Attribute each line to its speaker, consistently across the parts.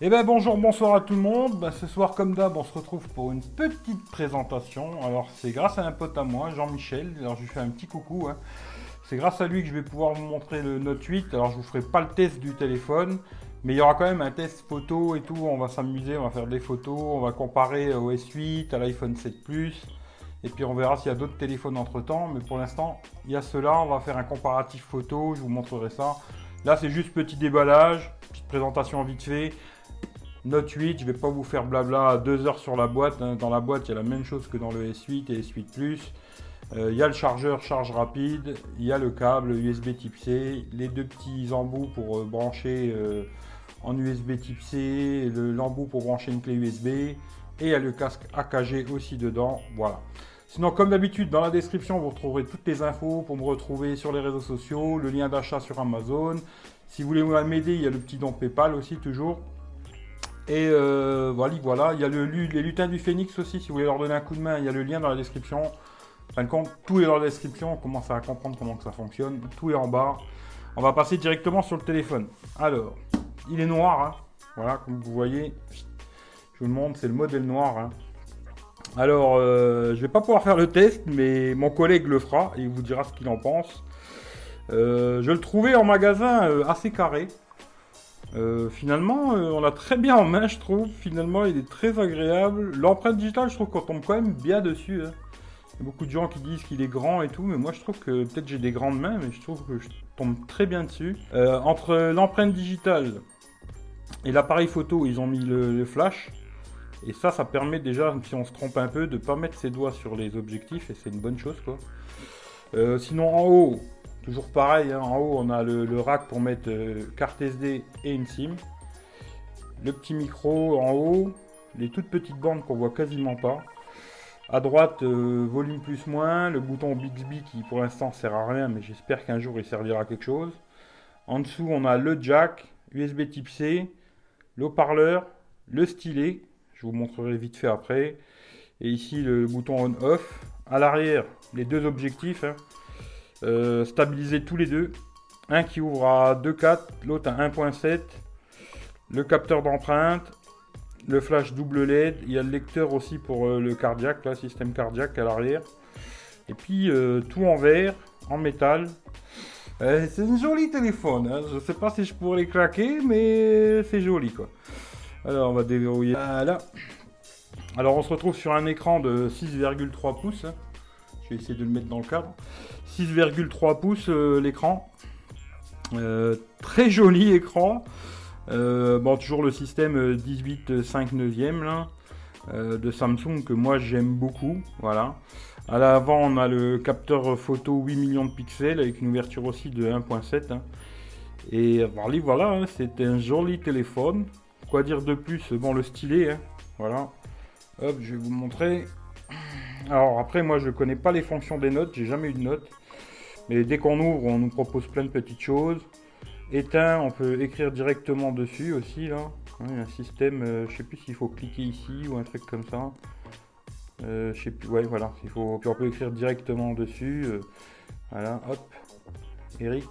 Speaker 1: Eh ben bonjour, bonsoir à tout le monde. Ben, ce soir, comme d'hab, on se retrouve pour une petite présentation. Alors, c'est grâce à un pote à moi, Jean-Michel. Alors, je lui fais un petit coucou. hein. C'est grâce à lui que je vais pouvoir vous montrer le Note 8. Alors, je vous ferai pas le test du téléphone, mais il y aura quand même un test photo et tout. On va s'amuser, on va faire des photos, on va comparer au S8, à l'iPhone 7 Plus. Et puis on verra s'il y a d'autres téléphones entre temps. Mais pour l'instant, il y a cela. On va faire un comparatif photo. Je vous montrerai ça. Là, c'est juste petit déballage, petite présentation vite fait. Note 8, je vais pas vous faire blabla 2 heures sur la boîte. hein. Dans la boîte, il y a la même chose que dans le S8 et S8 Plus. Euh, Il y a le chargeur charge rapide, il y a le câble USB Type C, les deux petits embouts pour euh, brancher euh, en USB Type C, le- l'embout pour brancher une clé USB, et il y a le casque AKG aussi dedans. Voilà. Sinon, comme d'habitude, dans la description, vous retrouverez toutes les infos pour me retrouver sur les réseaux sociaux, le lien d'achat sur Amazon. Si vous voulez m'aider, il y a le petit don PayPal aussi, toujours. Et euh, voilà, voilà, il y a les lutins du Phénix aussi, si vous voulez leur donner un coup de main, il y a le lien dans la description. En fin de compte, tout est dans la description, on commence à comprendre comment que ça fonctionne, tout est en bas. On va passer directement sur le téléphone. Alors, il est noir, hein. voilà, comme vous voyez. Je vous le montre, c'est le modèle noir. hein. Alors, euh, je vais pas pouvoir faire le test, mais mon collègue le fera et il vous dira ce qu'il en pense. Euh, je le trouvais en magasin euh, assez carré. Euh, finalement, euh, on l'a très bien en main, je trouve. Finalement, il est très agréable. L'empreinte digitale, je trouve qu'on tombe quand même bien dessus. hein. Il y a beaucoup de gens qui disent qu'il est grand et tout, mais moi je trouve que peut-être j'ai des grandes mains, mais je trouve que je tombe très bien dessus. Euh, entre l'empreinte digitale et l'appareil photo, ils ont mis le, le flash. Et ça, ça permet déjà, si on se trompe un peu, de pas mettre ses doigts sur les objectifs, et c'est une bonne chose quoi. Sinon, en haut, toujours pareil, hein, en haut, on a le, rack pour mettre euh, carte SD et une SIM. Le petit micro en haut, les toutes petites bandes qu'on voit quasiment pas. À droite, euh, volume plus moins, le bouton Bixby qui pour l'instant sert à rien, mais j'espère qu'un jour il servira à quelque chose. En dessous, on a le jack, USB type C, l'haut-parleur, le stylet, je vous montrerai vite fait après. Et ici, le bouton on-off. À l'arrière, les deux objectifs, hein. Euh, stabilisés tous les deux. Un qui ouvre à 2.4, l'autre à 1.7. Le capteur d'empreinte, le flash double LED, il y a le lecteur aussi pour euh, le cardiaque, là, système cardiaque à l'arrière. Et puis euh, tout en verre, en métal. Euh, c'est un joli téléphone, hein. je sais pas si je pourrais les craquer, mais c'est joli quoi. Alors on va déverrouiller. Voilà. Alors on se retrouve sur un écran de 6,3 pouces. Je vais essayer de le mettre dans le cadre. 6,3 pouces euh, l'écran. Euh, très joli écran. Euh, bon, toujours le système euh, 18 5 neuvième là, de Samsung que moi j'aime beaucoup. Voilà. À l'avant, on a le capteur photo 8 millions de pixels avec une ouverture aussi de 1.7. hein. Et voilà, voilà hein, c'est un joli téléphone. Quoi dire de plus? Bon, le stylet, hein, voilà. Hop, je vais vous montrer. Alors après, moi je connais pas les fonctions des notes, j'ai jamais eu de notes. Mais dès qu'on ouvre, on nous propose plein de petites choses. Éteint, on peut écrire directement dessus aussi là. Il y a un système, euh, je sais plus s'il faut cliquer ici ou un truc comme ça. Euh, je sais plus, ouais voilà, il faut, puis on peut écrire directement dessus. euh, voilà, hop. Eric.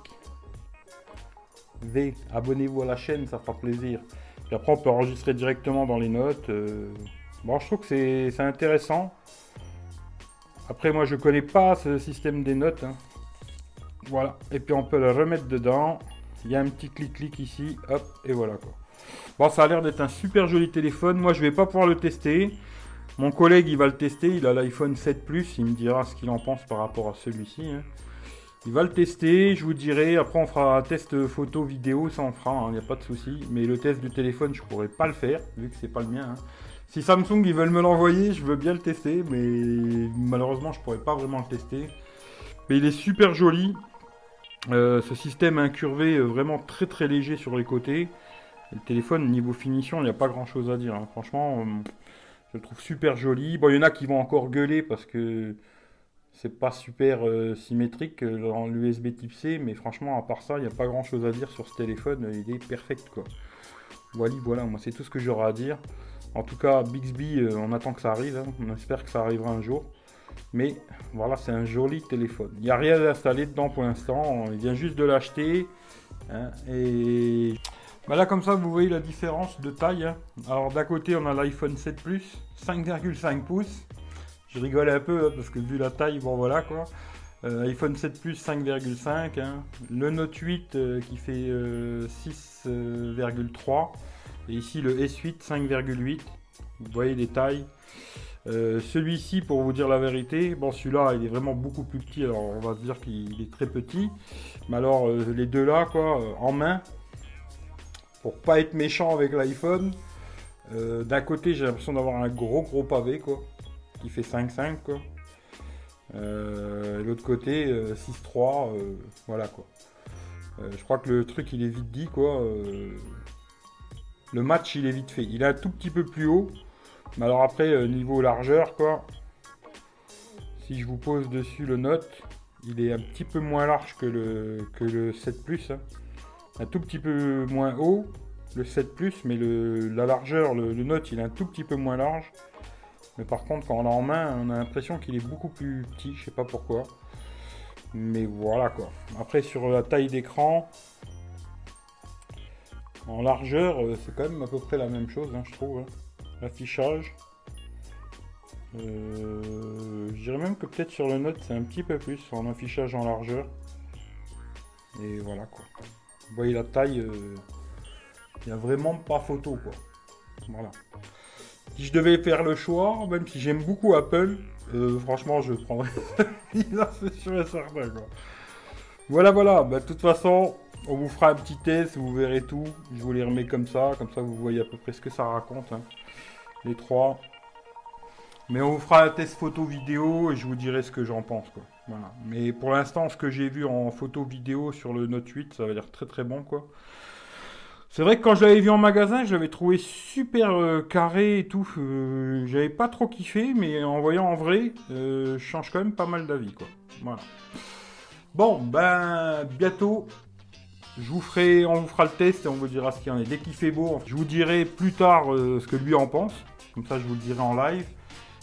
Speaker 1: V, abonnez-vous à la chaîne, ça fera plaisir. Puis après, on peut enregistrer directement dans les notes. euh. Bon, je trouve que c'est intéressant. Après, moi, je connais pas ce système des notes. hein. Voilà. Et puis, on peut le remettre dedans. Il y a un petit clic-clic ici. Hop, et voilà quoi. Bon, ça a l'air d'être un super joli téléphone. Moi, je vais pas pouvoir le tester. Mon collègue, il va le tester. Il a l'iPhone 7 Plus. Il me dira ce qu'il en pense par rapport à celui-ci. hein. Il va le tester. Je vous dirai. Après, on fera un test photo, vidéo. Ça, on fera. Il n'y a pas de souci. Mais le test du téléphone, je pourrais pas le faire vu que c'est pas le mien. hein. Si Samsung ils veulent me l'envoyer, je veux bien le tester, mais malheureusement je pourrais pas vraiment le tester. Mais il est super joli. Euh, ce système incurvé, euh, vraiment très très léger sur les côtés. Le téléphone, niveau finition, il n'y a pas grand chose à dire. hein. Franchement, euh, je le trouve super joli. Bon, il y en a qui vont encore gueuler parce que c'est pas super symétrique dans l'USB type C, mais franchement, à part ça, il n'y a pas grand chose à dire sur ce téléphone. Il est perfect quoi. Voilà, voilà, moi c'est tout ce que j'aurai à dire. En tout cas, Bixby, euh, on attend que ça arrive. hein. On espère que ça arrivera un jour. Mais voilà, c'est un joli téléphone. Il n'y a rien à installer dedans pour l'instant. Il vient juste de l'acheter. hein, et Bah là, comme ça, vous voyez la différence de taille. Hein. Alors, d'un côté, on a l'iPhone 7 Plus, 5,5 pouces. Je rigole un peu, parce que vu la taille, bon voilà quoi. Euh, iPhone 7 Plus 5,5. Hein. Le Note 8 euh, qui fait 6,3. Euh, Et ici, le S8 5,8. Vous voyez les tailles. celui-ci, pour vous dire la vérité, bon celui-là il est vraiment beaucoup plus petit, alors on va dire qu'il est très petit. Mais alors les deux là, quoi, en main, pour pas être méchant avec l'iPhone, euh, d'un côté j'ai l'impression d'avoir un gros gros pavé quoi, qui fait 5,5 quoi. Euh, l'autre côté 6,3, euh, voilà quoi. je crois que le truc il est vite dit quoi. Le match il est vite fait. Il est un tout petit peu plus haut. Mais alors après niveau largeur quoi. Si je vous pose dessus le note, il est un petit peu moins large que le, que le 7 Plus. Hein un tout petit peu moins haut, le 7 Plus, mais le, la largeur, le, Note, il est un tout petit peu moins large. Mais par contre, quand on l'a en main, on a l'impression qu'il est beaucoup plus petit, je sais pas pourquoi. Mais voilà quoi. Après, sur la taille d'écran, en largeur, euh, c'est quand même à peu près la même chose, hein, je trouve. Hein. L'affichage. Euh, je dirais même que peut-être sur le Note, c'est un petit peu plus en affichage en largeur. Et voilà quoi. Vous voyez la taille, euh, il n'y a vraiment pas photo quoi. Voilà. Si je devais faire le choix, même si j'aime beaucoup Apple, franchement je prendrais là c'est sûr certain quoi. Voilà voilà, bah, de toute façon on vous fera un petit test, vous verrez tout. Je vous les remets comme ça, comme ça vous voyez à peu près ce que ça raconte. Hein. Les trois. Mais on vous fera un test photo vidéo et je vous dirai ce que j'en pense quoi. Mais pour l'instant, ce que j'ai vu en photo vidéo sur le Note 8, ça va dire très très bon quoi. C'est vrai que quand je l'avais vu en magasin, je l'avais trouvé super euh, carré et tout. Euh, j'avais pas trop kiffé, mais en voyant en vrai, euh, je change quand même pas mal d'avis. Voilà. Bon, ben bientôt, je vous ferai, on vous fera le test et on vous dira ce qu'il en est. Dès qu'il fait beau, je vous dirai plus tard ce que lui en pense. Comme ça, je vous le dirai en live.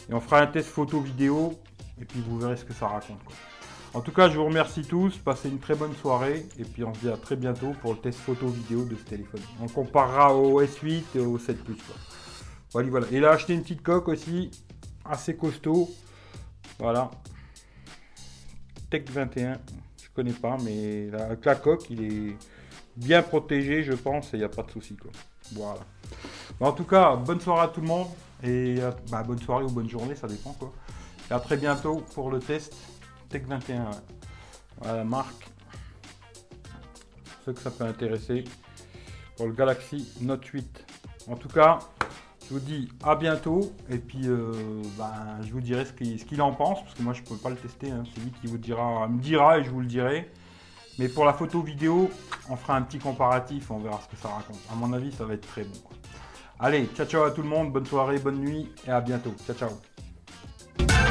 Speaker 1: Et on fera un test photo vidéo et puis vous verrez ce que ça raconte. En tout cas, je vous remercie tous, passez une très bonne soirée, et puis on se dit à très bientôt pour le test photo vidéo de ce téléphone. On comparera au S8 et au 7 Plus. Voilà, voilà. Et là, acheté une petite coque aussi, assez costaud. Voilà. Tech 21, je connais pas, mais la, la coque, il est bien protégé, je pense, et il n'y a pas de souci. Voilà. en tout cas, bonne soirée à tout le monde, et bah, bonne soirée ou bonne journée, ça dépend quoi. Et à très bientôt pour le test Tech 21. Voilà la marque. Ceux que ça peut intéresser pour le Galaxy Note 8. En tout cas, je vous dis à bientôt et puis euh, ben, je vous dirai ce qu'il en pense parce que moi je ne peux pas le tester. Hein. C'est lui qui vous dira, me dira et je vous le dirai. Mais pour la photo vidéo, on fera un petit comparatif, on verra ce que ça raconte. À mon avis, ça va être très bon. Allez, ciao ciao à tout le monde, bonne soirée, bonne nuit et à bientôt. Ciao ciao.